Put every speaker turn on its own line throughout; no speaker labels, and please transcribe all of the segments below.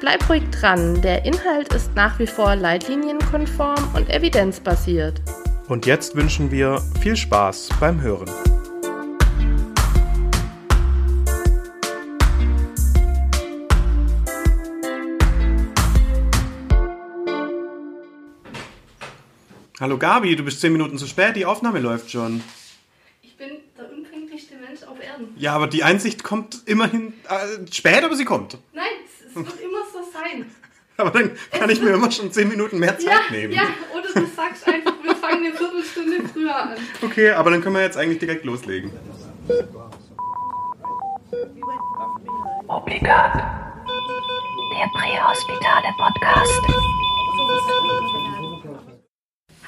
Bleib ruhig dran, der Inhalt ist nach wie vor leitlinienkonform und evidenzbasiert.
Und jetzt wünschen wir viel Spaß beim Hören. Hallo Gabi, du bist zehn Minuten zu spät, die Aufnahme läuft schon.
Ich bin der unpünktlichste Mensch auf Erden.
Ja, aber die Einsicht kommt immerhin äh, spät, aber sie kommt.
Nein, es wird immer so sein.
Aber dann kann ich mir immer schon zehn Minuten mehr Zeit
ja,
nehmen.
Ja, oder du sagst einfach, wir fangen eine Viertelstunde früher an.
Okay, aber dann können wir jetzt eigentlich direkt loslegen.
Obligat. Der Prähospitale Podcast.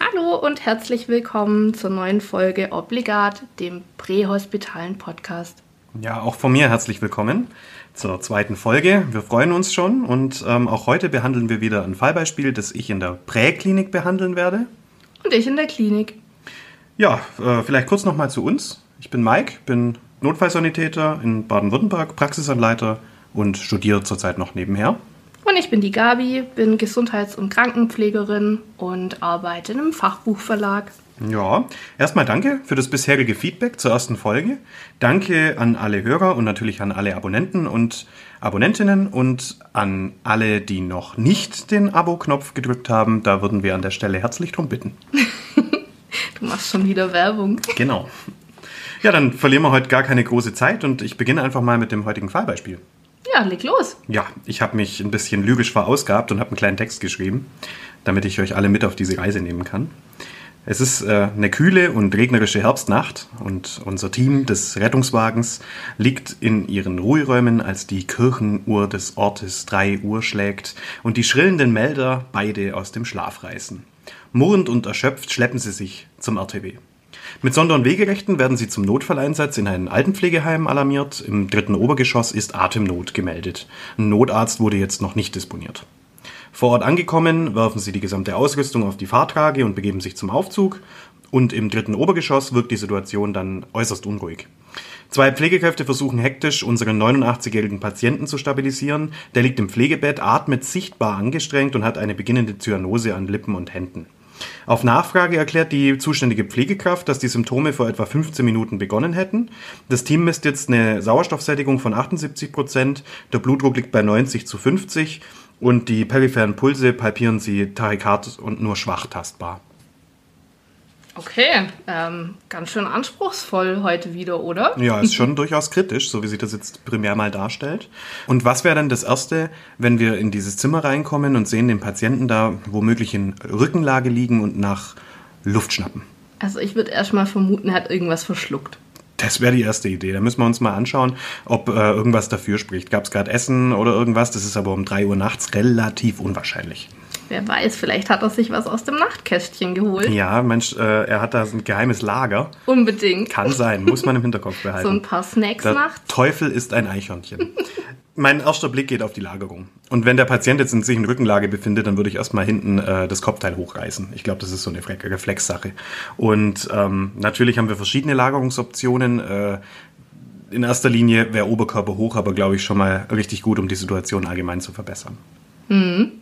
Hallo und herzlich willkommen zur neuen Folge Obligat, dem prähospitalen Podcast.
Ja, auch von mir herzlich willkommen zur zweiten Folge. Wir freuen uns schon und ähm, auch heute behandeln wir wieder ein Fallbeispiel, das ich in der Präklinik behandeln werde.
Und ich in der Klinik.
Ja, äh, vielleicht kurz nochmal zu uns. Ich bin Mike, bin Notfallsanitäter in Baden-Württemberg, Praxisanleiter und studiere zurzeit noch nebenher.
Und ich bin die Gabi, bin Gesundheits- und Krankenpflegerin und arbeite in einem Fachbuchverlag.
Ja, erstmal danke für das bisherige Feedback zur ersten Folge. Danke an alle Hörer und natürlich an alle Abonnenten und Abonnentinnen und an alle, die noch nicht den Abo-Knopf gedrückt haben. Da würden wir an der Stelle herzlich drum bitten.
du machst schon wieder Werbung.
Genau. Ja, dann verlieren wir heute gar keine große Zeit und ich beginne einfach mal mit dem heutigen Fallbeispiel.
Ja, leg los.
Ja, ich habe mich ein bisschen lyrisch verausgabt und habe einen kleinen Text geschrieben, damit ich euch alle mit auf diese Reise nehmen kann. Es ist äh, eine kühle und regnerische Herbstnacht und unser Team des Rettungswagens liegt in ihren Ruheräumen, als die Kirchenuhr des Ortes drei Uhr schlägt und die schrillenden Melder beide aus dem Schlaf reißen. Murrend und erschöpft schleppen sie sich zum RTW. Mit Sonder- und Wegerechten werden sie zum Notfalleinsatz in ein Altenpflegeheim alarmiert. Im dritten Obergeschoss ist Atemnot gemeldet. Ein Notarzt wurde jetzt noch nicht disponiert. Vor Ort angekommen, werfen sie die gesamte Ausrüstung auf die Fahrtrage und begeben sich zum Aufzug. Und im dritten Obergeschoss wirkt die Situation dann äußerst unruhig. Zwei Pflegekräfte versuchen hektisch, unseren 89-jährigen Patienten zu stabilisieren. Der liegt im Pflegebett, atmet sichtbar angestrengt und hat eine beginnende Zyanose an Lippen und Händen. Auf Nachfrage erklärt die zuständige Pflegekraft, dass die Symptome vor etwa 15 Minuten begonnen hätten. Das Team misst jetzt eine Sauerstoffsättigung von 78 Prozent, der Blutdruck liegt bei 90 zu 50 und die peripheren Pulse palpieren sie tarikat und nur schwach tastbar.
Okay, ähm, ganz schön anspruchsvoll heute wieder, oder?
Ja, ist schon durchaus kritisch, so wie sich das jetzt primär mal darstellt. Und was wäre dann das Erste, wenn wir in dieses Zimmer reinkommen und sehen den Patienten da womöglich in Rückenlage liegen und nach Luft schnappen?
Also ich würde erstmal vermuten, er hat irgendwas verschluckt.
Das wäre die erste Idee. Da müssen wir uns mal anschauen, ob äh, irgendwas dafür spricht. Gab es gerade Essen oder irgendwas? Das ist aber um 3 Uhr nachts relativ unwahrscheinlich.
Wer weiß, vielleicht hat er sich was aus dem Nachtkästchen geholt.
Ja, Mensch, äh, er hat da ein geheimes Lager.
Unbedingt.
Kann sein, muss man im Hinterkopf behalten.
So ein paar Snacks
der
macht.
Teufel ist ein Eichhörnchen. Mein erster Blick geht auf die Lagerung. Und wenn der Patient jetzt in sich in Rückenlage befindet, dann würde ich erstmal hinten äh, das Kopfteil hochreißen. Ich glaube, das ist so eine Reflexsache. Und ähm, natürlich haben wir verschiedene Lagerungsoptionen. Äh, in erster Linie wäre Oberkörper hoch, aber glaube ich schon mal richtig gut, um die Situation allgemein zu verbessern.
Mhm.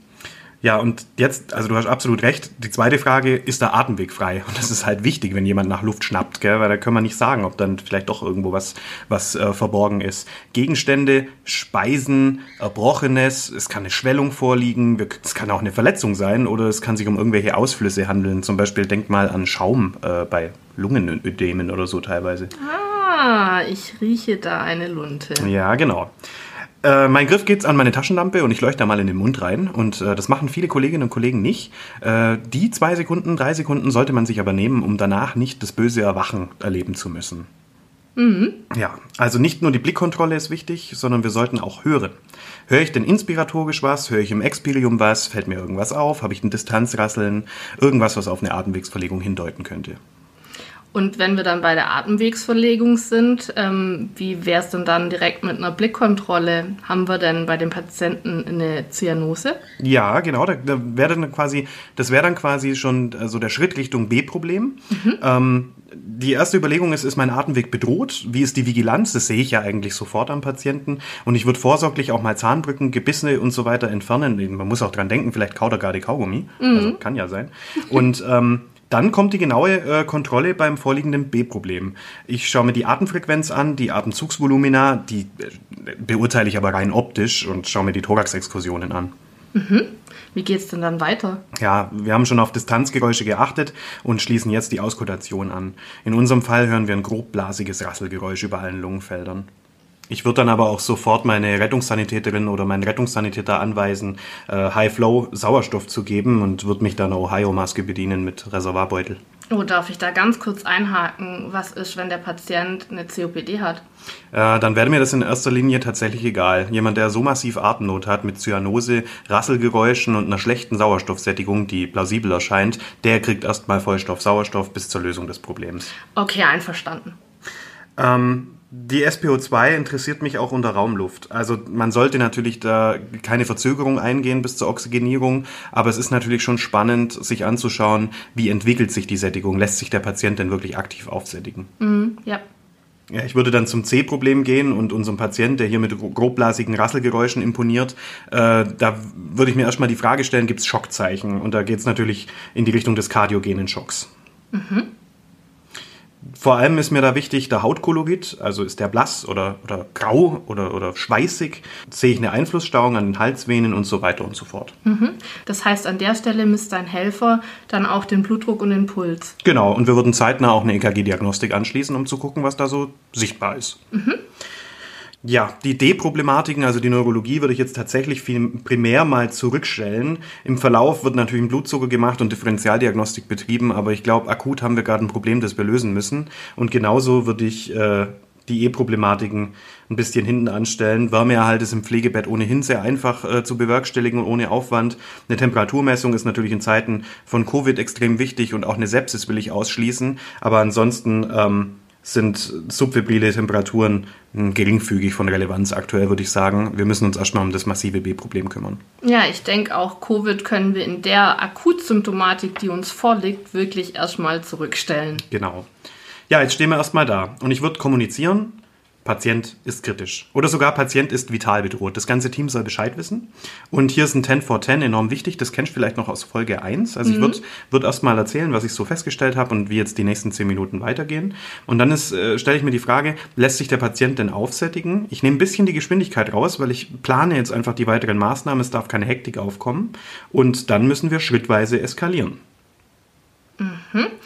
Ja, und jetzt, also du hast absolut recht. Die zweite Frage, ist der Atemweg frei? Und das ist halt wichtig, wenn jemand nach Luft schnappt, gell? weil da können wir nicht sagen, ob dann vielleicht doch irgendwo was, was äh, verborgen ist. Gegenstände, Speisen, Erbrochenes, es kann eine Schwellung vorliegen, es kann auch eine Verletzung sein oder es kann sich um irgendwelche Ausflüsse handeln. Zum Beispiel denk mal an Schaum äh, bei Lungenödemen oder so teilweise.
Ah, ich rieche da eine Lunte.
Ja, genau. Äh, mein Griff geht an meine Taschenlampe und ich leuchte da mal in den Mund rein. Und äh, das machen viele Kolleginnen und Kollegen nicht. Äh, die zwei Sekunden, drei Sekunden sollte man sich aber nehmen, um danach nicht das böse Erwachen erleben zu müssen. Ja, also nicht nur die Blickkontrolle ist wichtig, sondern wir sollten auch hören. Höre ich denn inspiratorisch was? Höre ich im Experium was? Fällt mir irgendwas auf? Habe ich ein Distanzrasseln? Irgendwas, was auf eine Atemwegsverlegung hindeuten könnte.
Und wenn wir dann bei der Atemwegsverlegung sind, ähm, wie wäre es denn dann direkt mit einer Blickkontrolle? Haben wir denn bei den Patienten eine Zyanose?
Ja, genau. Da, da wäre dann quasi, das wäre dann quasi schon so der Schritt Richtung B-Problem. Ähm, die erste Überlegung ist, ist mein Atemweg bedroht? Wie ist die Vigilanz? Das sehe ich ja eigentlich sofort am Patienten. Und ich würde vorsorglich auch mal Zahnbrücken, Gebisse und so weiter entfernen. Man muss auch dran denken, vielleicht kaut er gerade Kaugummi. Also kann ja sein. Und ähm, dann kommt die genaue äh, Kontrolle beim vorliegenden B-Problem. Ich schaue mir die Atemfrequenz an, die Atemzugsvolumina, die äh, beurteile ich aber rein optisch und schaue mir die Thoraxexkursionen an.
Wie geht's denn dann weiter?
Ja, wir haben schon auf Distanzgeräusche geachtet und schließen jetzt die Auskultation an. In unserem Fall hören wir ein grobblasiges Rasselgeräusch über allen Lungenfeldern. Ich würde dann aber auch sofort meine Rettungssanitäterin oder meinen Rettungssanitäter anweisen, äh, High-Flow Sauerstoff zu geben und würde mich dann Ohio-Maske bedienen mit Reservoirbeutel.
Oh, darf ich da ganz kurz einhaken? Was ist, wenn der Patient eine COPD hat?
Äh, dann wäre mir das in erster Linie tatsächlich egal. Jemand, der so massiv Atemnot hat mit Zyanose, Rasselgeräuschen und einer schlechten Sauerstoffsättigung, die plausibel erscheint, der kriegt erstmal Vollstoff Sauerstoff bis zur Lösung des Problems.
Okay, einverstanden.
Ähm, die SPO2 interessiert mich auch unter Raumluft. Also man sollte natürlich da keine Verzögerung eingehen bis zur Oxygenierung, aber es ist natürlich schon spannend, sich anzuschauen, wie entwickelt sich die Sättigung. Lässt sich der Patient denn wirklich aktiv aufsättigen?
Mhm, ja.
Ja, ich würde dann zum C-Problem gehen und unserem Patient, der hier mit grobblasigen Rasselgeräuschen imponiert, äh, da würde ich mir erstmal die Frage stellen, gibt es Schockzeichen? Und da geht es natürlich in die Richtung des kardiogenen Schocks. Vor allem ist mir da wichtig der Hautkolorit, also ist der blass oder, oder grau oder, oder schweißig, sehe ich eine Einflussstauung an den Halsvenen und so weiter und so fort.
Das heißt, an der Stelle misst dein Helfer dann auch den Blutdruck und den Puls.
Genau, und wir würden zeitnah auch eine EKG-Diagnostik anschließen, um zu gucken, was da so sichtbar ist. Ja, die D-Problematiken, also die Neurologie, würde ich jetzt tatsächlich viel primär mal zurückstellen. Im Verlauf wird natürlich ein Blutzucker gemacht und Differentialdiagnostik betrieben, aber ich glaube, akut haben wir gerade ein Problem, das wir lösen müssen. Und genauso würde ich äh, die E-Problematiken ein bisschen hinten anstellen. Wärmeerhalt ist im Pflegebett ohnehin sehr einfach äh, zu bewerkstelligen und ohne Aufwand. Eine Temperaturmessung ist natürlich in Zeiten von Covid extrem wichtig und auch eine Sepsis will ich ausschließen. Aber ansonsten ähm, sind subfebrile Temperaturen mh, geringfügig von Relevanz aktuell, würde ich sagen. Wir müssen uns erstmal um das massive B-Problem kümmern.
Ja, ich denke auch, Covid können wir in der Akutsymptomatik, die uns vorliegt, wirklich erstmal zurückstellen.
Genau. Ja, jetzt stehen wir erstmal da. Und ich würde kommunizieren, Patient ist kritisch. Oder sogar Patient ist vital bedroht. Das ganze Team soll Bescheid wissen. Und hier ist ein 10 for 10 enorm wichtig. Das kennst du vielleicht noch aus Folge 1. Also ich würde würd erstmal erzählen, was ich so festgestellt habe und wie jetzt die nächsten 10 Minuten weitergehen. Und dann ist, äh, stelle ich mir die Frage, lässt sich der Patient denn aufsättigen? Ich nehme ein bisschen die Geschwindigkeit raus, weil ich plane jetzt einfach die weiteren Maßnahmen. Es darf keine Hektik aufkommen. Und dann müssen wir schrittweise eskalieren.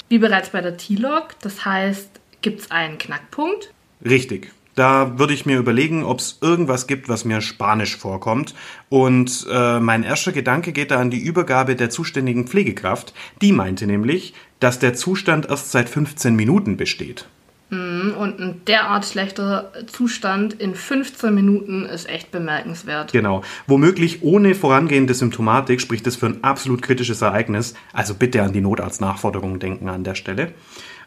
Wie bereits bei der T-Log, das heißt, gibt es einen Knackpunkt?
Richtig. Da würde ich mir überlegen, ob es irgendwas gibt, was mir spanisch vorkommt. Und äh, mein erster Gedanke geht da an die Übergabe der zuständigen Pflegekraft. Die meinte nämlich, dass der Zustand erst seit 15 Minuten besteht.
Und ein derart schlechter Zustand in 15 Minuten ist echt bemerkenswert.
Genau. Womöglich ohne vorangehende Symptomatik spricht es für ein absolut kritisches Ereignis. Also bitte an die Notarztnachforderungen denken an der Stelle.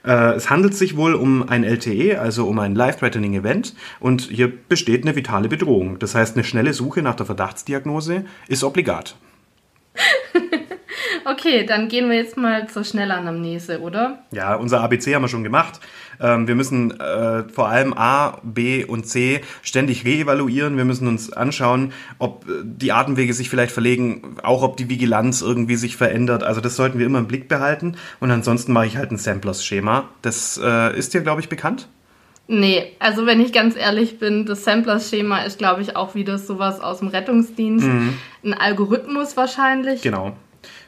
Äh, es handelt sich wohl um ein LTE, also um ein Life-Threatening Event. Und hier besteht eine vitale Bedrohung. Das heißt, eine schnelle Suche nach der Verdachtsdiagnose ist obligat.
Okay, dann gehen wir jetzt mal zur Schnellanamnese, oder?
Ja, unser ABC haben wir schon gemacht. Ähm, wir müssen äh, vor allem A, B und C ständig reevaluieren. Wir müssen uns anschauen, ob äh, die Atemwege sich vielleicht verlegen, auch ob die Vigilanz irgendwie sich verändert. Also das sollten wir immer im Blick behalten. Und ansonsten mache ich halt ein Samplers-Schema. Das äh, ist dir, glaube ich, bekannt.
Nee, also wenn ich ganz ehrlich bin, das Samplers-Schema ist, glaube ich, auch wieder sowas aus dem Rettungsdienst. Ein Algorithmus wahrscheinlich.
Genau.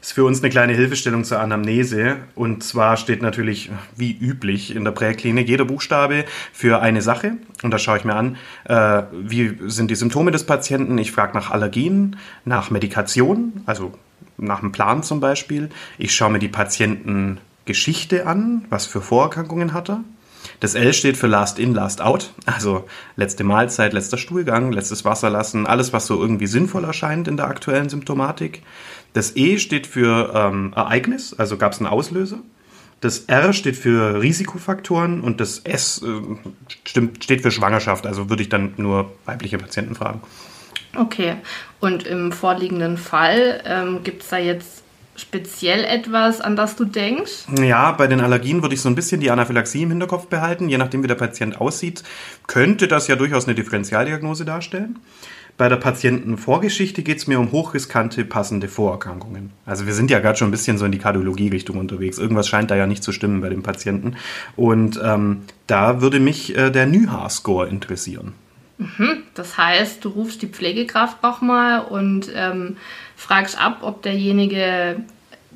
Ist für uns eine kleine Hilfestellung zur Anamnese. Und zwar steht natürlich, wie üblich in der Präklinik, jeder Buchstabe für eine Sache. Und da schaue ich mir an, äh, wie sind die Symptome des Patienten. Ich frage nach Allergien, nach Medikation, also nach dem Plan zum Beispiel. Ich schaue mir die Patientengeschichte an, was für Vorerkrankungen hat er. Das L steht für Last In, Last Out, also letzte Mahlzeit, letzter Stuhlgang, letztes Wasser lassen, alles, was so irgendwie sinnvoll erscheint in der aktuellen Symptomatik. Das E steht für ähm, Ereignis, also gab es einen Auslöser. Das R steht für Risikofaktoren und das S äh, stimmt, steht für Schwangerschaft, also würde ich dann nur weibliche Patienten fragen.
Okay, und im vorliegenden Fall ähm, gibt es da jetzt speziell etwas, an das du denkst?
Ja, bei den Allergien würde ich so ein bisschen die Anaphylaxie im Hinterkopf behalten. Je nachdem, wie der Patient aussieht, könnte das ja durchaus eine Differentialdiagnose darstellen. Bei der Patientenvorgeschichte geht es mir um hochriskante passende Vorerkrankungen. Also wir sind ja gerade schon ein bisschen so in die Kardiologie-Richtung unterwegs. Irgendwas scheint da ja nicht zu stimmen bei dem Patienten. Und ähm, da würde mich äh, der NYHA-Score interessieren.
Mhm. Das heißt, du rufst die Pflegekraft nochmal und ähm, fragst ab, ob derjenige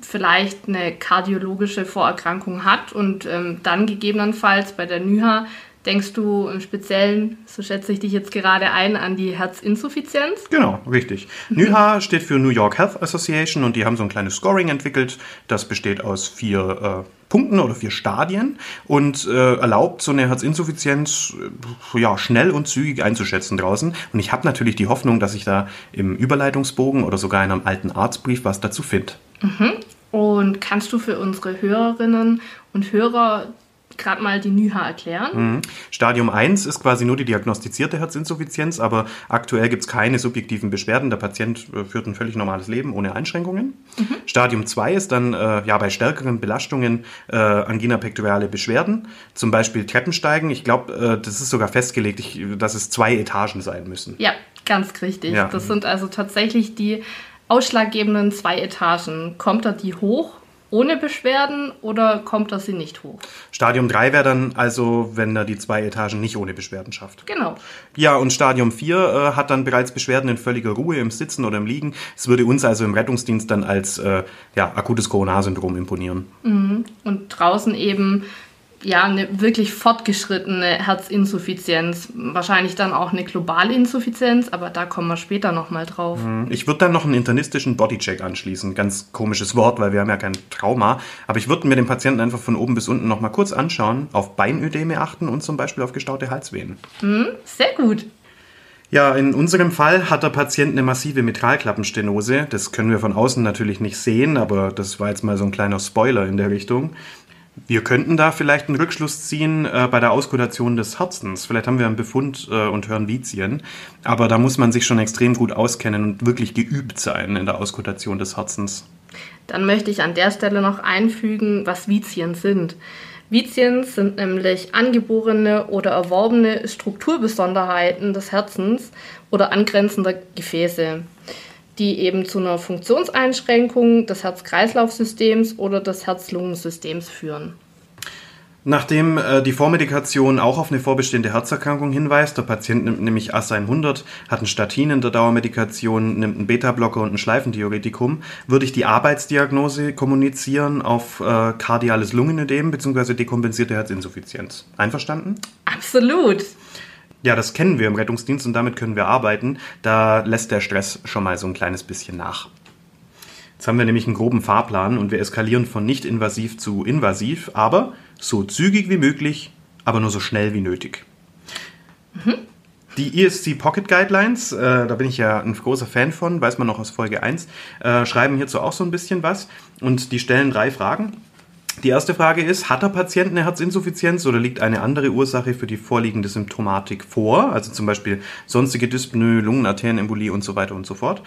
vielleicht eine kardiologische Vorerkrankung hat und ähm, dann gegebenenfalls bei der NYHA Denkst du im Speziellen, so schätze ich dich jetzt gerade ein, an die Herzinsuffizienz?
Genau, richtig. NYHA steht für New York Health Association und die haben so ein kleines Scoring entwickelt. Das besteht aus vier äh, Punkten oder vier Stadien und äh, erlaubt so eine Herzinsuffizienz äh, ja, schnell und zügig einzuschätzen draußen. Und ich habe natürlich die Hoffnung, dass ich da im Überleitungsbogen oder sogar in einem alten Arztbrief was dazu finde.
Mhm. Und kannst du für unsere Hörerinnen und Hörer gerade mal die NYHA erklären.
Mhm. Stadium 1 ist quasi nur die diagnostizierte Herzinsuffizienz, aber aktuell gibt es keine subjektiven Beschwerden. Der Patient äh, führt ein völlig normales Leben ohne Einschränkungen. Mhm. Stadium 2 ist dann äh, ja bei stärkeren Belastungen äh, Angina pectorale Beschwerden, zum Beispiel Treppensteigen. Ich glaube, äh, das ist sogar festgelegt, ich, dass es zwei Etagen sein müssen.
Ja, ganz richtig. Ja. Das sind also tatsächlich die ausschlaggebenden zwei Etagen. Kommt da die hoch ohne Beschwerden oder kommt das sie nicht hoch?
Stadium 3 wäre dann also, wenn er die zwei Etagen nicht ohne Beschwerden schafft.
Genau.
Ja, und Stadium 4 äh, hat dann bereits Beschwerden in völliger Ruhe im Sitzen oder im Liegen. Es würde uns also im Rettungsdienst dann als äh, ja, akutes Coronarsyndrom imponieren.
Mhm. Und draußen eben ja, eine wirklich fortgeschrittene Herzinsuffizienz. Wahrscheinlich dann auch eine globale Insuffizienz, aber da kommen wir später nochmal drauf.
Mhm. Ich würde dann noch einen internistischen Bodycheck anschließen. Ganz komisches Wort, weil wir haben ja kein Trauma. Aber ich würde mir den Patienten einfach von oben bis unten nochmal kurz anschauen, auf Beinödeme achten und zum Beispiel auf gestaute Halsvenen.
Mhm, sehr gut.
Ja, in unserem Fall hat der Patient eine massive Mitralklappenstenose. Das können wir von außen natürlich nicht sehen, aber das war jetzt mal so ein kleiner Spoiler in der Richtung. Wir könnten da vielleicht einen Rückschluss ziehen äh, bei der Auskultation des Herzens. Vielleicht haben wir einen Befund äh, und hören Vizien, aber da muss man sich schon extrem gut auskennen und wirklich geübt sein in der Auskultation des Herzens.
Dann möchte ich an der Stelle noch einfügen, was Vizien sind. Vizien sind nämlich angeborene oder erworbene Strukturbesonderheiten des Herzens oder angrenzender Gefäße die eben zu einer Funktionseinschränkung des Herz-Kreislauf-Systems oder des Herz-Lungen-Systems führen.
Nachdem äh, die Vormedikation auch auf eine vorbestehende Herzerkrankung hinweist, der Patient nimmt nämlich AS 100, hat ein Statin in der Dauermedikation, nimmt einen Beta-Blocker und ein Schleifendiuretikum, würde ich die Arbeitsdiagnose kommunizieren auf äh, kardiales Lungenödem bzw. dekompensierte Herzinsuffizienz. Einverstanden?
Absolut.
Ja, das kennen wir im Rettungsdienst und damit können wir arbeiten. Da lässt der Stress schon mal so ein kleines bisschen nach. Jetzt haben wir nämlich einen groben Fahrplan und wir eskalieren von nicht invasiv zu invasiv, aber so zügig wie möglich, aber nur so schnell wie nötig. Mhm. Die ESC Pocket Guidelines, äh, da bin ich ja ein großer Fan von, weiß man noch aus Folge 1, äh, schreiben hierzu auch so ein bisschen was und die stellen drei Fragen. Die erste Frage ist, hat der Patient eine Herzinsuffizienz oder liegt eine andere Ursache für die vorliegende Symptomatik vor? Also zum Beispiel sonstige Dyspnoe, Lungenarterienembolie und so weiter und so fort.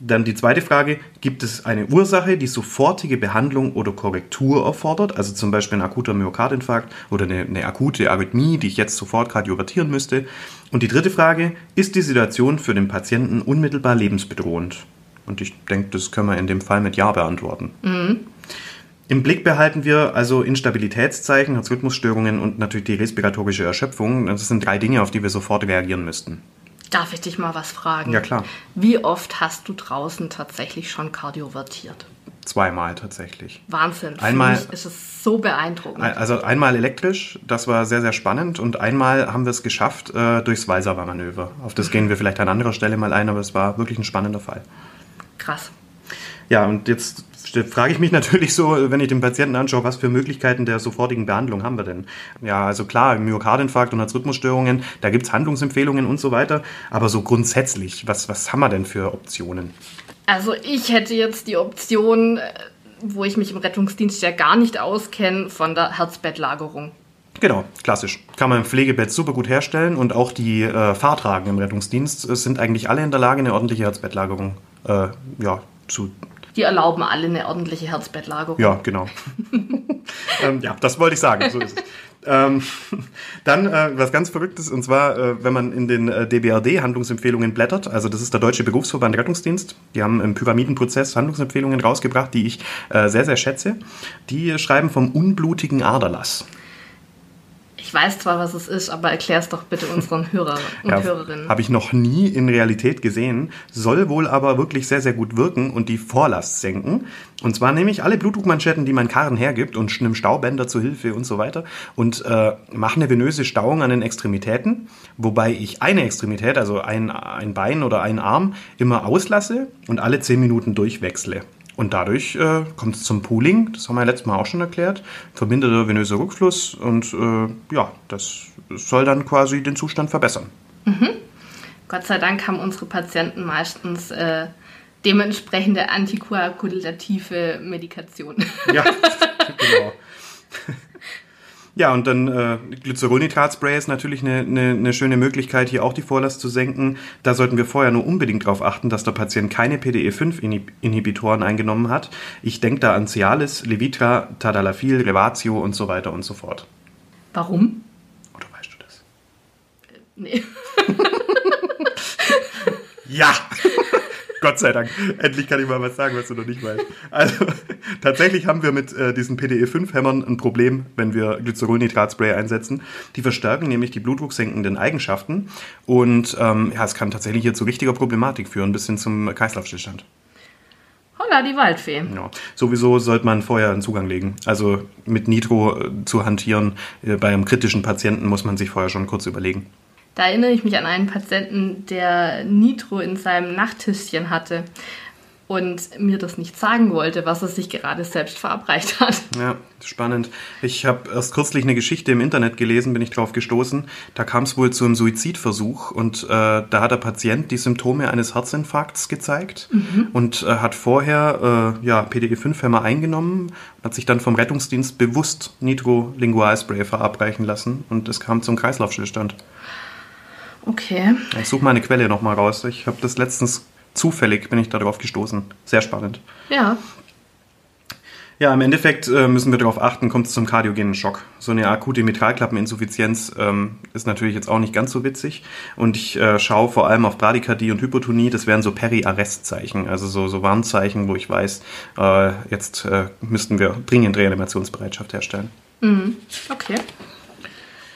Dann die zweite Frage, gibt es eine Ursache, die sofortige Behandlung oder Korrektur erfordert? Also zum Beispiel ein akuter Myokardinfarkt oder eine, eine akute Arrhythmie, die ich jetzt sofort kardiovertieren müsste. Und die dritte Frage, ist die Situation für den Patienten unmittelbar lebensbedrohend? Und ich denke, das können wir in dem Fall mit Ja beantworten. Mhm. Im Blick behalten wir also Instabilitätszeichen, Herzrhythmusstörungen und natürlich die respiratorische Erschöpfung. Das sind drei Dinge, auf die wir sofort reagieren müssten.
Darf ich dich mal was fragen?
Ja, klar.
Wie oft hast du draußen tatsächlich schon kardiovertiert?
Zweimal tatsächlich.
Wahnsinn.
Einmal
Für mich ist es so beeindruckend.
Also einmal elektrisch, das war sehr, sehr spannend. Und einmal haben wir es geschafft äh, durchs Walser-Manöver. Auf das gehen wir vielleicht an anderer Stelle mal ein, aber es war wirklich ein spannender Fall.
Krass.
Ja, und jetzt frage ich mich natürlich so, wenn ich den Patienten anschaue, was für Möglichkeiten der sofortigen Behandlung haben wir denn? Ja, also klar, Myokardinfarkt und Herzrhythmusstörungen, da gibt es Handlungsempfehlungen und so weiter. Aber so grundsätzlich, was, was haben wir denn für Optionen?
Also ich hätte jetzt die Option, äh, wo ich mich im Rettungsdienst ja gar nicht auskenne, von der Herzbettlagerung.
Genau, klassisch. Kann man im Pflegebett super gut herstellen und auch die äh, Fahrtragen im Rettungsdienst äh, sind eigentlich alle in der Lage, eine ordentliche Herzbettlagerung äh, ja, zu
die erlauben alle eine ordentliche Herzbettlagerung.
Ja, genau. ähm, ja, das wollte ich sagen. So ist es. Ähm, dann äh, was ganz Verrücktes, und zwar, äh, wenn man in den äh, DBRD-Handlungsempfehlungen blättert, also das ist der Deutsche Berufsverband Rettungsdienst, die haben im Pyramidenprozess Handlungsempfehlungen rausgebracht, die ich äh, sehr, sehr schätze. Die schreiben vom unblutigen Aderlass.
Ich weiß zwar, was es ist, aber erklär es doch bitte unseren Hörer und ja, Hörerinnen.
Habe ich noch nie in Realität gesehen, soll wohl aber wirklich sehr, sehr gut wirken und die Vorlast senken. Und zwar nehme ich alle Blutdruckmanschetten, die mein Karren hergibt und schnimm Staubänder zur Hilfe und so weiter und äh, mache eine venöse Stauung an den Extremitäten, wobei ich eine Extremität, also ein, ein Bein oder einen Arm, immer auslasse und alle 10 Minuten durchwechsle. Und dadurch äh, kommt es zum Pooling, das haben wir ja letztes Mal auch schon erklärt, verminderter venöser Rückfluss und äh, ja, das soll dann quasi den Zustand verbessern.
Mhm. Gott sei Dank haben unsere Patienten meistens äh, dementsprechende antikoagulative Medikation.
Ja, genau. Ja, und dann äh, Glycerolnitratspray ist natürlich eine, eine, eine schöne Möglichkeit, hier auch die Vorlast zu senken. Da sollten wir vorher nur unbedingt darauf achten, dass der Patient keine PDE5-Inhibitoren eingenommen hat. Ich denke da an Cialis, Levitra, Tadalafil, Revatio und so weiter und so fort.
Warum?
Oder weißt du das?
Äh, nee.
ja! Gott sei Dank. Endlich kann ich mal was sagen, was du noch nicht weißt. Also, tatsächlich haben wir mit äh, diesen PDE5-Hämmern ein Problem, wenn wir Glycerolnitratspray einsetzen. Die verstärken nämlich die blutdrucksenkenden Eigenschaften und ähm, ja, es kann tatsächlich hier zu richtiger Problematik führen, bis hin zum Kreislaufstillstand.
Holla, die Waldfee.
Ja. Sowieso sollte man vorher einen Zugang legen. Also mit Nitro äh, zu hantieren äh, bei einem kritischen Patienten muss man sich vorher schon kurz überlegen.
Da erinnere ich mich an einen Patienten, der Nitro in seinem Nachttischchen hatte und mir das nicht sagen wollte, was er sich gerade selbst verabreicht hat.
Ja, spannend. Ich habe erst kürzlich eine Geschichte im Internet gelesen, bin ich drauf gestoßen. Da kam es wohl zu einem Suizidversuch und äh, da hat der Patient die Symptome eines Herzinfarkts gezeigt mhm. und äh, hat vorher äh, ja, PDE5-Hämmer eingenommen, hat sich dann vom Rettungsdienst bewusst Nitro-Lingualspray verabreichen lassen und es kam zum Kreislaufstillstand.
Okay.
Ich suche meine Quelle nochmal raus. Ich habe das letztens zufällig, bin ich darauf gestoßen. Sehr spannend.
Ja.
Ja, im Endeffekt äh, müssen wir darauf achten, kommt es zum kardiogenen Schock. So eine akute Mitralklappeninsuffizienz ähm, ist natürlich jetzt auch nicht ganz so witzig. Und ich äh, schaue vor allem auf Bradykardie und Hypotonie. Das wären so Peri-Arrest-Zeichen, also so, so Warnzeichen, wo ich weiß, äh, jetzt äh, müssten wir dringend Reanimationsbereitschaft herstellen.
Mhm. Okay.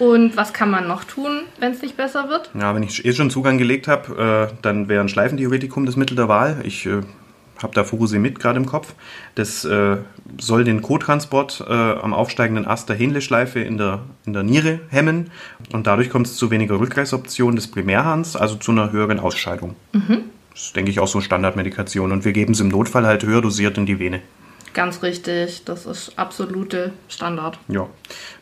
Und was kann man noch tun, wenn es nicht besser wird?
Ja, wenn ich eh schon Zugang gelegt habe, äh, dann wäre ein Schleifendiuretikum das Mittel der Wahl. Ich äh, habe da Furosemid gerade im Kopf. Das äh, soll den Co-Transport äh, am aufsteigenden Ast der Hähnleschleife in der, in der Niere hemmen und dadurch kommt es zu weniger Rückreißoption des Primärhans, also zu einer höheren Ausscheidung. Mhm. Das ist, denke ich, auch so Standardmedikation und wir geben es im Notfall halt höher dosiert in die Vene.
Ganz richtig, das ist absolute Standard.
Ja.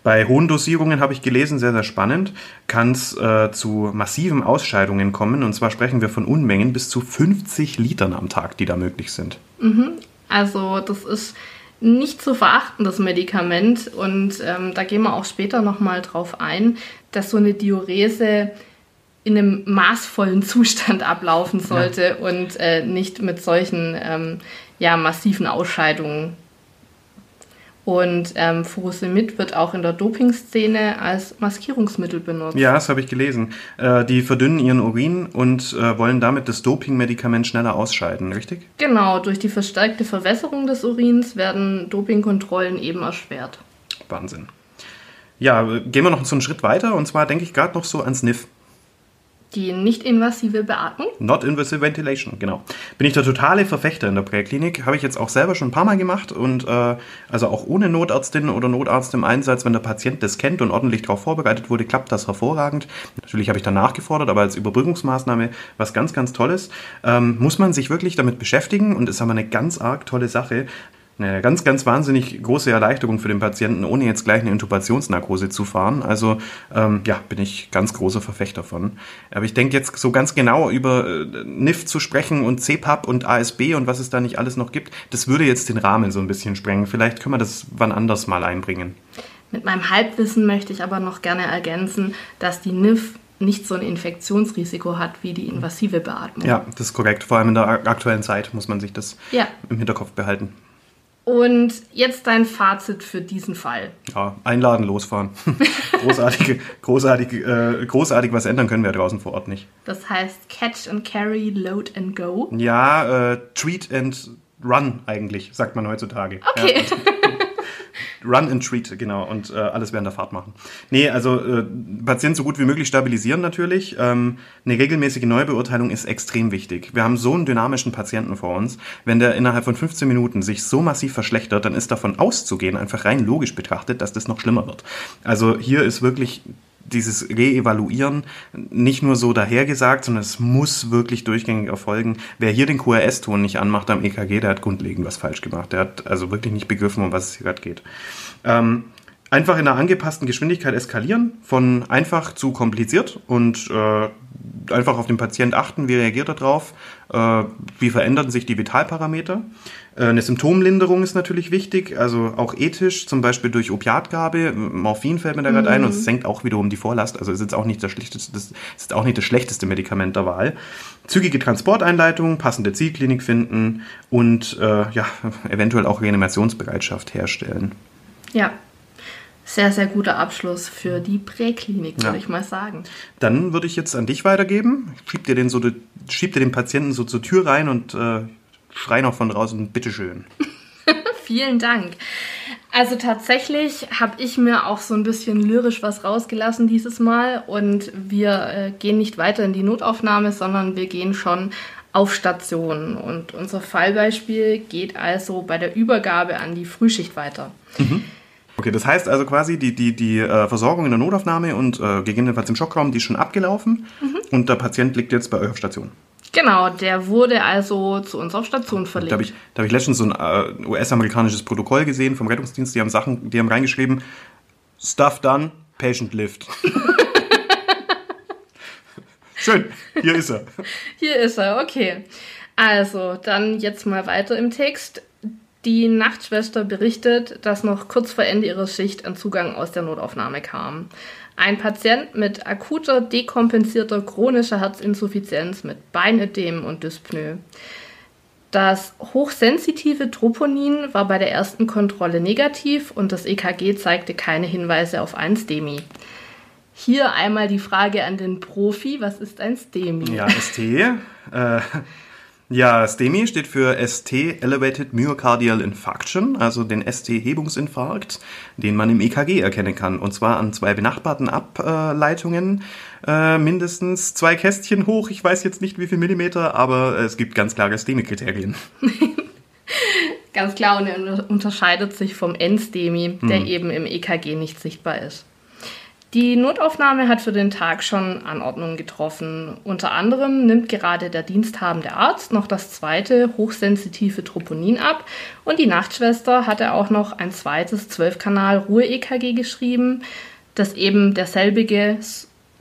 Bei hohen Dosierungen habe ich gelesen, sehr, sehr spannend, kann es äh, zu massiven Ausscheidungen kommen. Und zwar sprechen wir von Unmengen bis zu 50 Litern am Tag, die da möglich sind.
Mhm. Also das ist nicht zu verachten, das Medikament. Und ähm, da gehen wir auch später nochmal drauf ein, dass so eine Diurese in einem maßvollen Zustand ablaufen sollte ja. und äh, nicht mit solchen ähm, ja, massiven Ausscheidungen. Und ähm, Furosemid wird auch in der Dopingszene als Maskierungsmittel benutzt.
Ja, das habe ich gelesen. Äh, die verdünnen ihren Urin und äh, wollen damit das Dopingmedikament schneller ausscheiden, richtig?
Genau, durch die verstärkte Verwässerung des Urins werden Dopingkontrollen eben erschwert.
Wahnsinn. Ja, gehen wir noch so einen Schritt weiter und zwar denke ich gerade noch so ans NIF.
Die nicht-invasive Beatmung?
Not invasive ventilation, genau. Bin ich der totale Verfechter in der Präklinik. Habe ich jetzt auch selber schon ein paar Mal gemacht und äh, also auch ohne Notärztin oder Notarzt im Einsatz, wenn der Patient das kennt und ordentlich darauf vorbereitet wurde, klappt das hervorragend. Natürlich habe ich da nachgefordert, aber als Überbrückungsmaßnahme was ganz, ganz Tolles. Ähm, muss man sich wirklich damit beschäftigen und ist aber eine ganz arg tolle Sache eine ganz, ganz wahnsinnig große Erleichterung für den Patienten, ohne jetzt gleich eine Intubationsnarkose zu fahren. Also ähm, ja, bin ich ganz großer Verfechter von. Aber ich denke jetzt so ganz genau über äh, NIF zu sprechen und CPAP und ASB und was es da nicht alles noch gibt, das würde jetzt den Rahmen so ein bisschen sprengen. Vielleicht können wir das wann anders mal einbringen.
Mit meinem Halbwissen möchte ich aber noch gerne ergänzen, dass die NIF nicht so ein Infektionsrisiko hat wie die invasive Beatmung.
Ja, das ist korrekt. Vor allem in der aktuellen Zeit muss man sich das ja. im Hinterkopf behalten.
Und jetzt dein Fazit für diesen Fall.
Ja, einladen, losfahren. großartig, großartig, äh, großartig was ändern können wir draußen vor Ort nicht.
Das heißt Catch and Carry, Load and Go?
Ja, äh, Treat and Run eigentlich, sagt man heutzutage.
Okay.
Ja, Run and Treat, genau, und äh, alles während der Fahrt machen. Nee, also äh, Patient so gut wie möglich stabilisieren natürlich. Ähm, eine regelmäßige Neubeurteilung ist extrem wichtig. Wir haben so einen dynamischen Patienten vor uns. Wenn der innerhalb von 15 Minuten sich so massiv verschlechtert, dann ist davon auszugehen, einfach rein logisch betrachtet, dass das noch schlimmer wird. Also hier ist wirklich dieses Reevaluieren nicht nur so dahergesagt, sondern es muss wirklich durchgängig erfolgen. Wer hier den QRS-Ton nicht anmacht am EKG, der hat grundlegend was falsch gemacht. Der hat also wirklich nicht begriffen, um was es hier gerade geht. Ähm, einfach in einer angepassten Geschwindigkeit eskalieren, von einfach zu kompliziert und äh, einfach auf den Patient achten, wie reagiert er drauf, äh, wie verändern sich die Vitalparameter. Äh, eine Symptomlinderung ist natürlich wichtig, also auch ethisch, zum Beispiel durch Opiatgabe. Morphin fällt mir da gerade mhm. ein und es senkt auch wiederum die Vorlast. Also ist jetzt auch nicht das schlechteste, das ist auch nicht das schlechteste Medikament der Wahl. Zügige Transporteinleitung, passende Zielklinik finden und äh, ja, eventuell auch Reanimationsbereitschaft herstellen.
Ja, sehr, sehr guter Abschluss für die Präklinik, würde ja. ich mal sagen.
Dann würde ich jetzt an dich weitergeben. Schieb dir den, so, schieb dir den Patienten so zur Tür rein und äh, schrei noch von draußen, bitteschön.
Vielen Dank. Also tatsächlich habe ich mir auch so ein bisschen lyrisch was rausgelassen dieses Mal und wir äh, gehen nicht weiter in die Notaufnahme, sondern wir gehen schon auf Station. Und unser Fallbeispiel geht also bei der Übergabe an die Frühschicht weiter.
Mhm. Okay, das heißt also quasi, die, die, die äh, Versorgung in der Notaufnahme und äh, gegebenenfalls im Schockraum, die ist schon abgelaufen mhm. und der Patient liegt jetzt bei eurer Station.
Genau, der wurde also zu uns auf Station verlegt.
Da habe ich, hab ich letztens so ein äh, US-amerikanisches Protokoll gesehen vom Rettungsdienst, die haben Sachen, die haben reingeschrieben, Stuff done, Patient lived. Schön, hier ist er.
Hier ist er, okay. Also, dann jetzt mal weiter im Text. Die Nachtschwester berichtet, dass noch kurz vor Ende ihrer Schicht ein Zugang aus der Notaufnahme kam. Ein Patient mit akuter, dekompensierter chronischer Herzinsuffizienz mit Beinödem und Dyspnoe. Das hochsensitive Troponin war bei der ersten Kontrolle negativ und das EKG zeigte keine Hinweise auf ein STEMI. Hier einmal die Frage an den Profi, was ist ein STEMI?
Ja, ST. Äh, ja, STEMI steht für ST Elevated Myocardial Infarction, also den ST-Hebungsinfarkt, den man im EKG erkennen kann. Und zwar an zwei benachbarten Ableitungen, äh, mindestens zwei Kästchen hoch. Ich weiß jetzt nicht wie viel Millimeter, aber es gibt ganz klare STEMI-Kriterien.
ganz klar und er unterscheidet sich vom N-STEMI, der hm. eben im EKG nicht sichtbar ist. Die Notaufnahme hat für den Tag schon Anordnungen getroffen. Unter anderem nimmt gerade der diensthabende Arzt noch das zweite hochsensitive Troponin ab und die Nachtschwester hatte auch noch ein zweites 12-Kanal-Ruhe-EKG geschrieben, das eben derselbige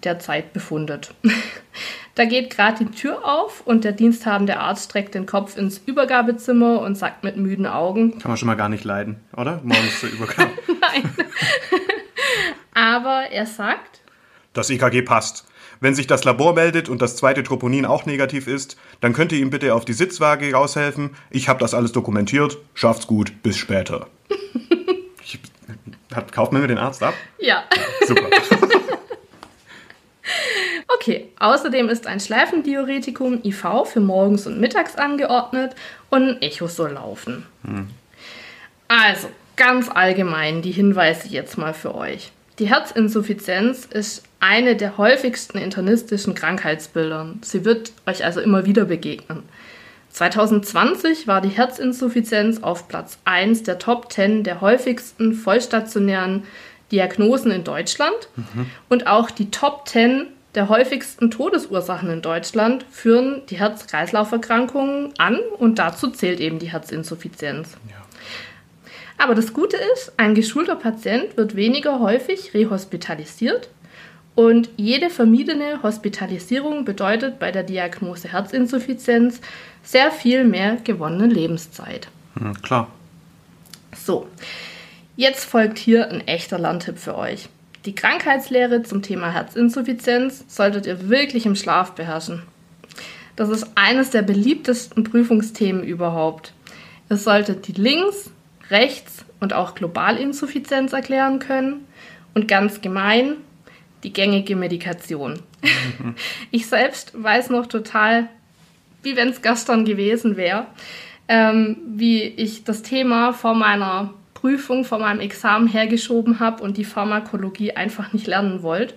derzeit befundet. da geht gerade die Tür auf und der diensthabende Arzt streckt den Kopf ins Übergabezimmer und sagt mit müden Augen:
Kann man schon mal gar nicht leiden, oder? Morgens zur Übergabe.
Nein. Aber er sagt,
das EKG passt. Wenn sich das Labor meldet und das zweite Troponin auch negativ ist, dann könnt ihr ihm bitte auf die Sitzwaage raushelfen. Ich habe das alles dokumentiert. Schafft's gut. Bis später. ich, hat, kauft man mir den Arzt ab?
Ja.
Super.
Okay, außerdem ist ein Schleifendiuretikum IV für morgens und mittags angeordnet und ein Echo soll laufen. Hm. Also, ganz allgemein die Hinweise jetzt mal für euch. Die Herzinsuffizienz ist eine der häufigsten internistischen Krankheitsbilder. Sie wird euch also immer wieder begegnen. 2020 war die Herzinsuffizienz auf Platz 1 der Top 10 der häufigsten vollstationären Diagnosen in Deutschland mhm. und auch die Top 10 der häufigsten Todesursachen in Deutschland führen die Herz-Kreislauf-Erkrankungen an und dazu zählt eben die Herzinsuffizienz. Ja. Aber das Gute ist, ein geschulter Patient wird weniger häufig rehospitalisiert und jede vermiedene Hospitalisierung bedeutet bei der Diagnose Herzinsuffizienz sehr viel mehr gewonnene Lebenszeit.
Mhm, klar.
So, jetzt folgt hier ein echter Lerntipp für euch. Die Krankheitslehre zum Thema Herzinsuffizienz solltet ihr wirklich im Schlaf beherrschen. Das ist eines der beliebtesten Prüfungsthemen überhaupt. Ihr solltet die Links-, Rechts- und auch Globalinsuffizienz erklären können und ganz gemein die gängige Medikation. Mhm. Ich selbst weiß noch total, wie wenn es gestern gewesen wäre, ähm, wie ich das Thema vor meiner Prüfung, vor meinem Examen hergeschoben habe und die Pharmakologie einfach nicht lernen wollte.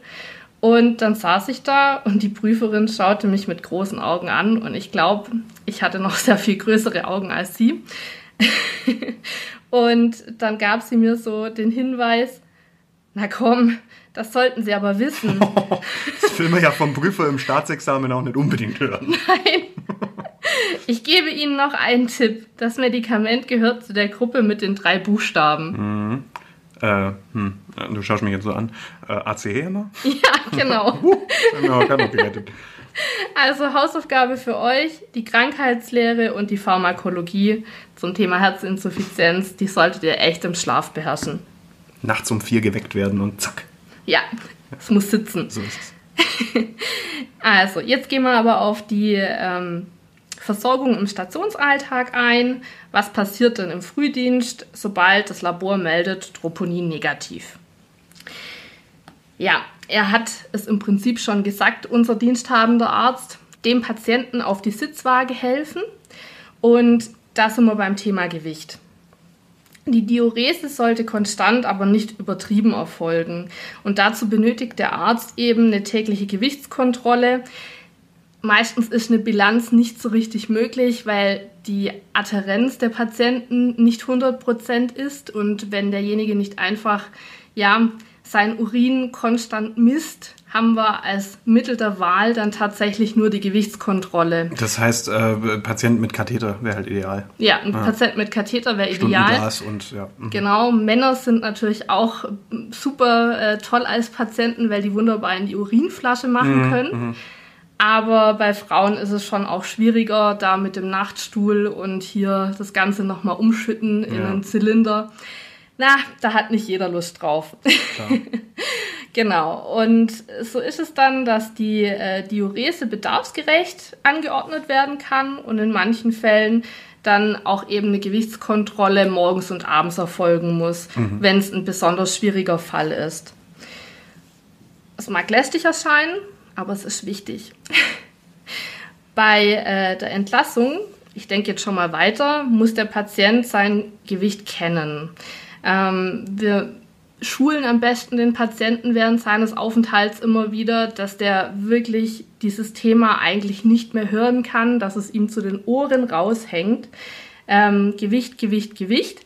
Und dann saß ich da und die Prüferin schaute mich mit großen Augen an und ich glaube, ich hatte noch sehr viel größere Augen als sie. und dann gab sie mir so den Hinweis, na komm, das sollten Sie aber wissen.
das will man ja vom Prüfer im Staatsexamen auch nicht unbedingt hören.
Nein. Ich gebe Ihnen noch einen Tipp. Das Medikament gehört zu der Gruppe mit den drei Buchstaben.
Mhm. Äh, hm. Du schaust mich jetzt so an. Äh, ACE immer?
Ja, genau.
genau, kann gerettet.
Also Hausaufgabe für euch, die Krankheitslehre und die Pharmakologie zum Thema Herzinsuffizienz, die solltet ihr echt im Schlaf beherrschen.
Nachts um vier geweckt werden und zack.
Ja, es muss sitzen.
So ist es.
also, jetzt gehen wir aber auf die ähm, Versorgung im Stationsalltag ein. Was passiert denn im Frühdienst, sobald das Labor meldet, Troponin negativ? Ja, er hat es im Prinzip schon gesagt, unser diensthabender Arzt, dem Patienten auf die Sitzwaage helfen. Und da sind wir beim Thema Gewicht. Die Diurese sollte konstant, aber nicht übertrieben erfolgen. Und dazu benötigt der Arzt eben eine tägliche Gewichtskontrolle. Meistens ist eine Bilanz nicht so richtig möglich, weil die Adherenz der Patienten nicht 100% ist und wenn derjenige nicht einfach ja, sein Urin konstant misst, haben wir als Mittel der Wahl dann tatsächlich nur die Gewichtskontrolle.
Das heißt, äh, Patient mit Katheter wäre halt ideal.
Ja, ein ah. Patient mit Katheter wäre ideal.
und ja.
Mhm. Genau, Männer sind natürlich auch super äh, toll als Patienten, weil die wunderbar in die Urinflasche machen mhm. können. Mhm. Aber bei Frauen ist es schon auch schwieriger, da mit dem Nachtstuhl und hier das Ganze nochmal umschütten in ja. einen Zylinder. Na, da hat nicht jeder Lust drauf. Genau. Und so ist es dann, dass die äh, Diurese bedarfsgerecht angeordnet werden kann und in manchen Fällen dann auch eben eine Gewichtskontrolle morgens und abends erfolgen muss, mhm. wenn es ein besonders schwieriger Fall ist. Es mag lästig erscheinen, aber es ist wichtig. Bei äh, der Entlassung, ich denke jetzt schon mal weiter, muss der Patient sein Gewicht kennen. Ähm, wir schulen am besten den Patienten während seines Aufenthalts immer wieder, dass der wirklich dieses Thema eigentlich nicht mehr hören kann, dass es ihm zu den Ohren raushängt. Ähm, Gewicht, Gewicht, Gewicht.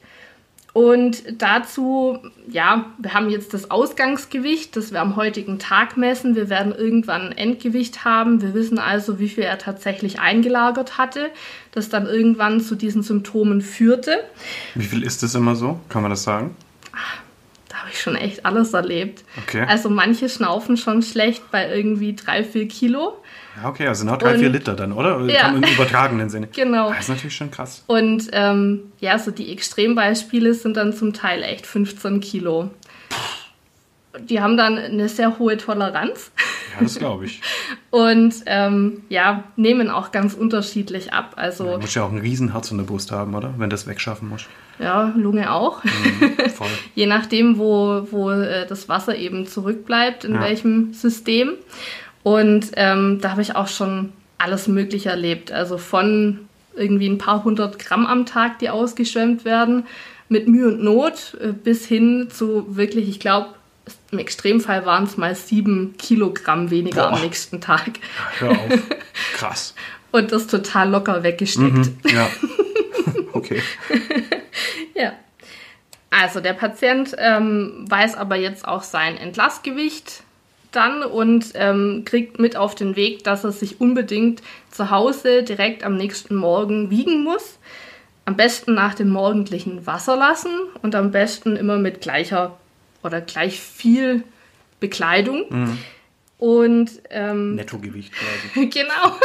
Und dazu, ja, wir haben jetzt das Ausgangsgewicht, das wir am heutigen Tag messen. Wir werden irgendwann ein Endgewicht haben. Wir wissen also, wie viel er tatsächlich eingelagert hatte, das dann irgendwann zu diesen Symptomen führte.
Wie viel ist das immer so? Kann man das sagen?
habe ich schon echt alles erlebt.
Okay.
Also manche schnaufen schon schlecht bei irgendwie drei, vier Kilo.
Ja, okay, also noch drei, und, vier Liter dann, oder?
Ja.
Im übertragenen Sinne.
genau.
Das ist natürlich schon krass.
Und ähm, ja, so die Extrembeispiele sind dann zum Teil echt 15 Kilo. Die haben dann eine sehr hohe Toleranz.
Ja, das glaube ich.
und ähm, ja, nehmen auch ganz unterschiedlich ab. Also,
du musst ja auch ein Riesenherz in der Brust haben, oder? Wenn du das wegschaffen musst.
Ja, Lunge auch. Mhm, Je nachdem, wo, wo äh, das Wasser eben zurückbleibt, in ja. welchem System. Und ähm, da habe ich auch schon alles Mögliche erlebt. Also von irgendwie ein paar hundert Gramm am Tag, die ausgeschwemmt werden, mit Mühe und Not, äh, bis hin zu wirklich, ich glaube, im Extremfall waren es mal sieben Kilogramm weniger
Boah.
am nächsten Tag.
Hör auf. Krass.
Und das total locker weggesteckt.
Mhm, ja. Okay.
Ja. Also der Patient ähm, weiß aber jetzt auch sein Entlassgewicht dann und ähm, kriegt mit auf den Weg, dass er sich unbedingt zu Hause direkt am nächsten Morgen wiegen muss. Am besten nach dem morgendlichen Wasser lassen und am besten immer mit gleicher oder gleich viel Bekleidung. Und ähm,
Nettogewicht quasi.
genau.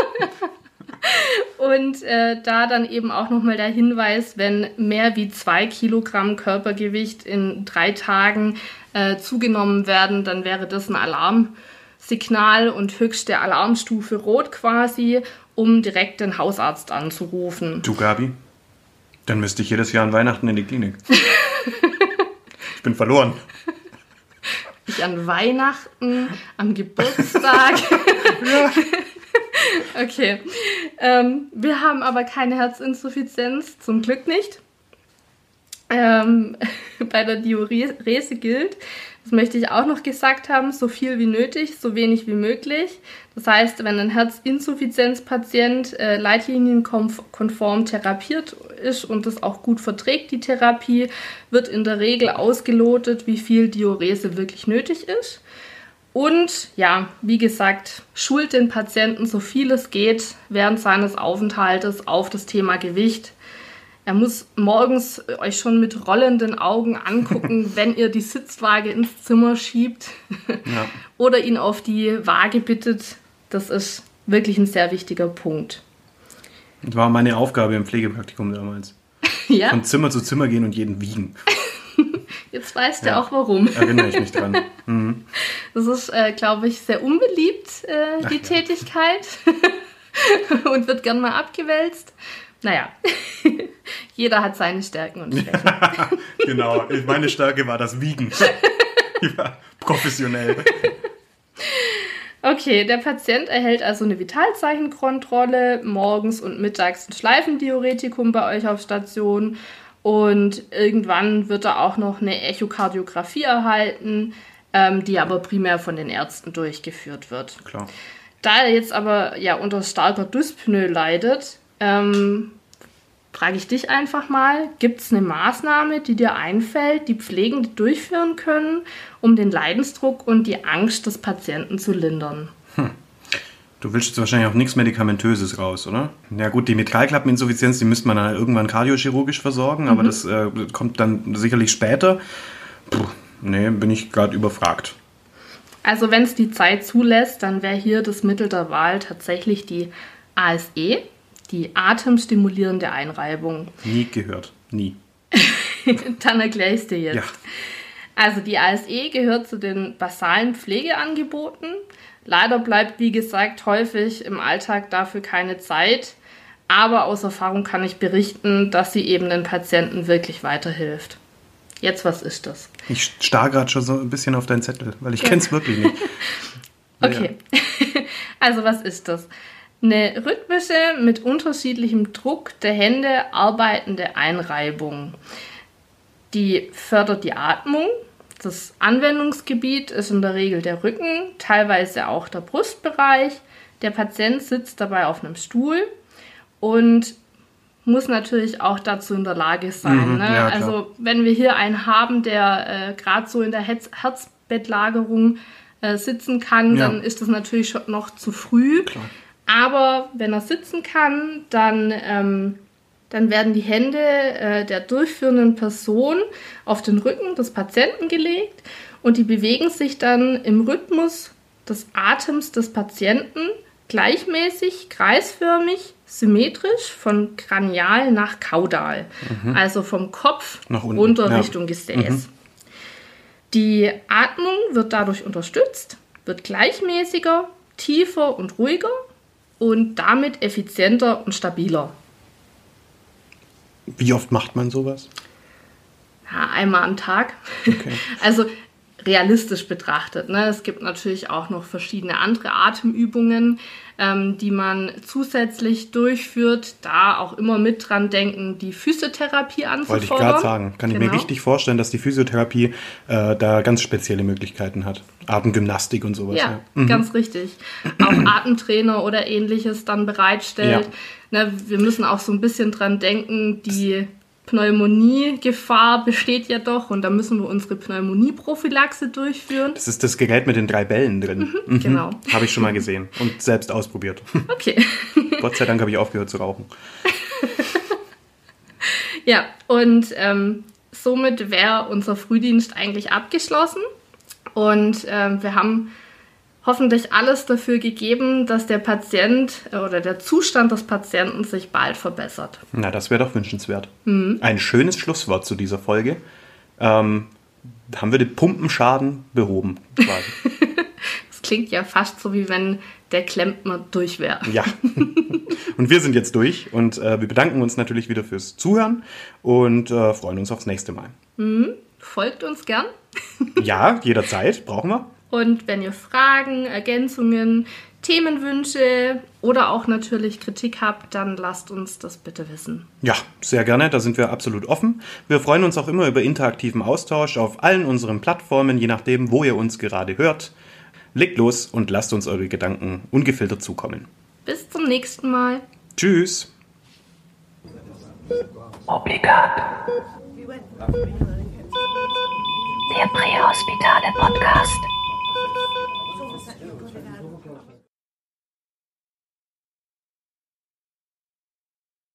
Und äh, da dann eben auch nochmal der Hinweis, wenn mehr wie zwei Kilogramm Körpergewicht in drei Tagen äh, zugenommen werden, dann wäre das ein Alarmsignal und höchste Alarmstufe rot quasi, um direkt den Hausarzt anzurufen.
Du, Gabi? Dann müsste ich jedes Jahr an Weihnachten in die Klinik. Ich bin verloren.
Ich an Weihnachten, am Geburtstag. okay. Ähm, wir haben aber keine Herzinsuffizienz, zum Glück nicht. Ähm, bei der Diurese gilt, das möchte ich auch noch gesagt haben, so viel wie nötig, so wenig wie möglich. Das heißt, wenn ein Herzinsuffizienzpatient äh, leitlinienkonform therapiert ist und das auch gut verträgt, die Therapie, wird in der Regel ausgelotet, wie viel Diurese wirklich nötig ist. Und ja, wie gesagt, schult den Patienten so viel es geht während seines Aufenthaltes auf das Thema Gewicht. Er muss morgens euch schon mit rollenden Augen angucken, wenn ihr die Sitzwaage ins Zimmer schiebt
Ja.
oder ihn auf die Waage bittet. Das ist wirklich ein sehr wichtiger Punkt.
Das war meine Aufgabe im Pflegepraktikum damals.
Ja,
Von Zimmer zu Zimmer gehen und jeden wiegen.
Jetzt weißt du
Ja.
auch warum.
Erinnere ich mich dran.
Das ist, äh, glaube ich, sehr unbeliebt, äh,
Ach
die
ja.
Tätigkeit. und wird gern mal abgewälzt. Naja, jeder hat seine Stärken und Schwächen.
Genau. Meine Stärke war das Wiegen. Ja, professionell.
Okay, der Patient erhält also eine Vitalzeichenkontrolle, morgens und mittags ein Schleifendiuretikum bei euch auf Station und irgendwann wird er auch noch eine Echokardiographie erhalten, ähm, die aber primär von den Ärzten durchgeführt wird.
Klar.
Da er jetzt aber ja unter starker Dyspnoe leidet, ähm, frage ich dich einfach mal, gibt es eine Maßnahme, die dir einfällt, die Pflegende durchführen können, um den Leidensdruck und die Angst des Patienten zu lindern?
Du willst jetzt wahrscheinlich auch nichts Medikamentöses raus, oder? Ja gut, die Mitralklappeninsuffizienz, die müsste man dann irgendwann kardiochirurgisch versorgen, aber das äh, kommt dann sicherlich später. Puh, nee, bin ich gerade überfragt.
Also wenn es die Zeit zulässt, dann wäre hier das Mittel der Wahl tatsächlich die ASE, die atemstimulierende Einreibung.
Nie gehört. Nie.
Dann erkläre ich es dir jetzt.
Ja.
Also die ASE gehört zu den basalen Pflegeangeboten. Leider bleibt, wie gesagt, häufig im Alltag dafür keine Zeit. Aber aus Erfahrung kann ich berichten, dass sie eben den Patienten wirklich weiterhilft. Jetzt, was ist das?
Ich starr gerade schon so ein bisschen auf deinen Zettel, weil ich kenn's wirklich nicht.
Okay. Also was ist das? Eine rhythmische, mit unterschiedlichem Druck der Hände arbeitende Einreibung. Die fördert die Atmung. Das Anwendungsgebiet ist in der Regel der Rücken, teilweise auch der Brustbereich. Der Patient sitzt dabei auf einem Stuhl und muss natürlich auch dazu in der Lage sein.
Mhm,
ne?
ja,
also wenn wir hier einen haben, der äh, gerade so in der Herz Herzbettlagerung äh, sitzen kann,
Ja.
dann ist das natürlich schon noch zu früh.
Klar.
Aber wenn er sitzen kann, dann, ähm, dann werden die Hände äh, der durchführenden Person auf den Rücken des Patienten gelegt und die bewegen sich dann im Rhythmus des Atems des Patienten gleichmäßig, kreisförmig, symmetrisch von Kranial nach Kaudal, also vom Kopf runter
ja.
Richtung Gesäß. Die Atmung wird dadurch unterstützt, wird gleichmäßiger, tiefer und ruhiger und damit effizienter und stabiler.
Wie oft macht man sowas?
Ja, einmal am Tag.
Okay.
Also realistisch betrachtet. Ne? Es gibt natürlich auch noch verschiedene andere Atemübungen, ähm, die man zusätzlich durchführt. Da auch immer mit dran denken, die Physiotherapie anzufordern.
Wollte ich gerade sagen. Kann genau. ich mir genau. richtig vorstellen, dass die Physiotherapie äh, da ganz spezielle Möglichkeiten hat. Atemgymnastik und sowas.
Ja, ja. Mhm. ganz richtig. Auch Atemtrainer oder ähnliches dann bereitstellt. Ja. Ne, wir müssen auch so ein bisschen dran denken, die Pneumoniegefahr besteht ja doch und da müssen wir unsere Pneumonieprophylaxe durchführen.
Das ist das Gerät mit den drei Bällen drin.
Mhm, mhm. Genau.
Habe ich schon mal gesehen und selbst ausprobiert.
Okay.
Gott sei Dank habe ich aufgehört zu rauchen.
ja, und ähm, somit wäre unser Frühdienst eigentlich abgeschlossen. Und ähm, wir haben hoffentlich alles dafür gegeben, dass der Patient äh, oder der Zustand des Patienten sich bald verbessert.
Na, das wäre doch wünschenswert. Mhm. Ein schönes Schlusswort zu dieser Folge. Ähm, haben wir den Pumpenschaden behoben, quasi.
das klingt ja fast so, wie wenn der Klempner durch wäre.
Ja. Und wir sind jetzt durch und äh, wir bedanken uns natürlich wieder fürs Zuhören und äh, freuen uns aufs nächste Mal.
Mhm. Folgt uns gern.
ja, jederzeit. Brauchen wir.
Und wenn ihr Fragen, Ergänzungen, Themenwünsche oder auch natürlich Kritik habt, dann lasst uns das bitte wissen.
Ja, sehr gerne, da sind wir absolut offen. Wir freuen uns auch immer über interaktiven Austausch auf allen unseren Plattformen, je nachdem, wo ihr uns gerade hört. Legt los und lasst uns eure Gedanken ungefiltert zukommen.
Bis zum nächsten Mal.
Tschüss.
Obligat. Der Prähospitale Podcast.